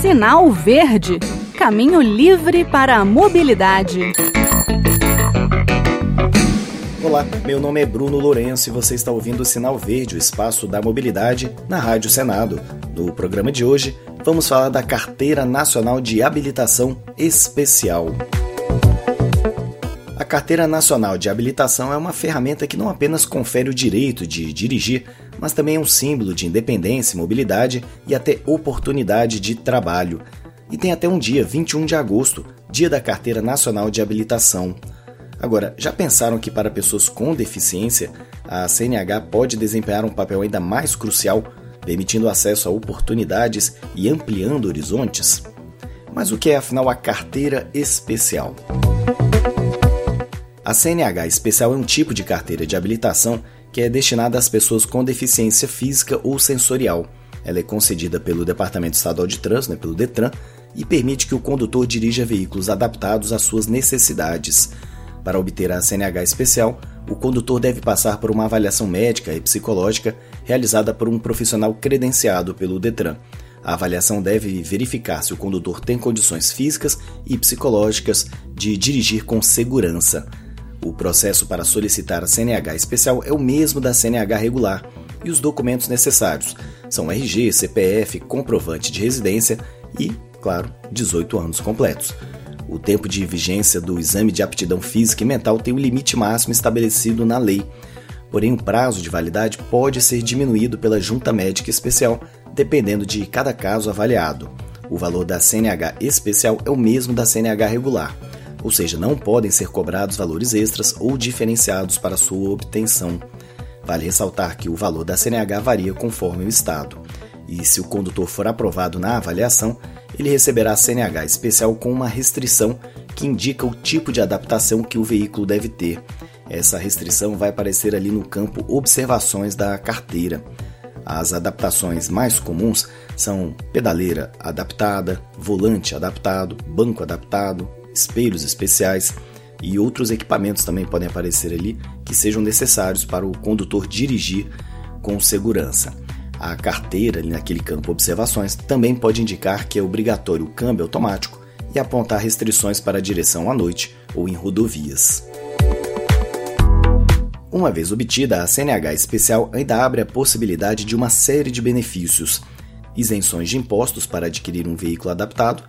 Sinal Verde Caminho livre para a mobilidade. Olá, meu nome é Bruno Lourenço e você está ouvindo o Sinal Verde, o espaço da mobilidade, na Rádio Senado. No programa de hoje, vamos falar da Carteira Nacional de Habilitação Especial. Carteira Nacional de Habilitação é uma ferramenta que não apenas confere o direito de dirigir, mas também é um símbolo de independência, mobilidade e até oportunidade de trabalho. E tem até um dia, 21 de agosto, dia da Carteira Nacional de Habilitação. Agora, já pensaram que para pessoas com deficiência, a CNH pode desempenhar um papel ainda mais crucial, permitindo acesso a oportunidades e ampliando horizontes? Mas o que é afinal a carteira especial? A CNH especial é um tipo de carteira de habilitação que é destinada às pessoas com deficiência física ou sensorial. Ela é concedida pelo Departamento Estadual de Trânsito, né, pelo DETRAN, e permite que o condutor dirija veículos adaptados às suas necessidades. Para obter a CNH especial, o condutor deve passar por uma avaliação médica e psicológica realizada por um profissional credenciado pelo Detran. A avaliação deve verificar se o condutor tem condições físicas e psicológicas de dirigir com segurança. O processo para solicitar a CNH especial é o mesmo da CNH regular e os documentos necessários são RG, CPF, comprovante de residência e, claro, 18 anos completos. O tempo de vigência do exame de aptidão física e mental tem um limite máximo estabelecido na lei. Porém, o prazo de validade pode ser diminuído pela junta médica especial, dependendo de cada caso avaliado. O valor da CNH especial é o mesmo da CNH regular, ou seja, não podem ser cobrados valores extras ou diferenciados para sua obtenção. Vale ressaltar que o valor da CNH varia conforme o estado. E se o condutor for aprovado na avaliação, ele receberá a CNH especial com uma restrição que indica o tipo de adaptação que o veículo deve ter. Essa restrição vai aparecer ali no campo Observações da carteira. As adaptações mais comuns são pedaleira adaptada, volante adaptado, banco adaptado, espelhos especiais e outros equipamentos também podem aparecer ali que sejam necessários para o condutor dirigir com segurança. A carteira, naquele campo Observações, também pode indicar que é obrigatório o câmbio automático e apontar restrições para a direção à noite ou em rodovias. Uma vez obtida, a CNH especial ainda abre a possibilidade de uma série de benefícios: isenções de impostos para adquirir um veículo adaptado,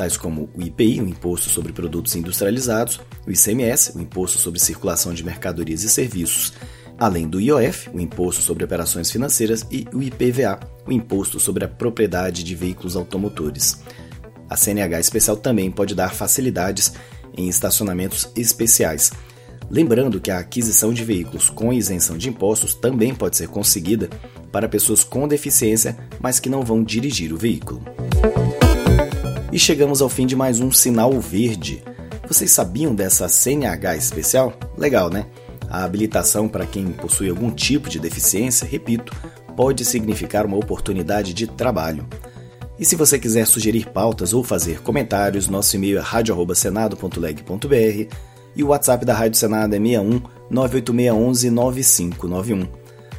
tais como o IPI, o Imposto sobre Produtos Industrializados, o ICMS, o Imposto sobre Circulação de Mercadorias e Serviços, além do IOF, o Imposto sobre Operações Financeiras, e o IPVA, o Imposto sobre a Propriedade de Veículos Automotores. A CNH especial também pode dar facilidades em estacionamentos especiais. Lembrando que a aquisição de veículos com isenção de impostos também pode ser conseguida para pessoas com deficiência, mas que não vão dirigir o veículo. E chegamos ao fim de mais um Sinal Verde. Vocês sabiam dessa CNH especial? Legal, né? A habilitação para quem possui algum tipo de deficiência, repito, pode significar uma oportunidade de trabalho. E se você quiser sugerir pautas ou fazer comentários, nosso e-mail é radio@senado.leg.br e o WhatsApp da Rádio Senado é 61 98611 9591.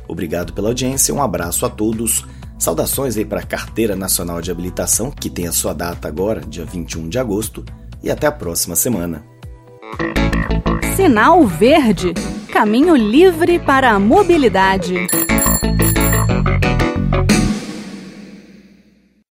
Obrigado pela audiência, um abraço a todos. Saudações aí para a Carteira Nacional de Habilitação, que tem a sua data agora, dia 21 de agosto, e até a próxima semana. Sinal Verde Caminho livre para a mobilidade.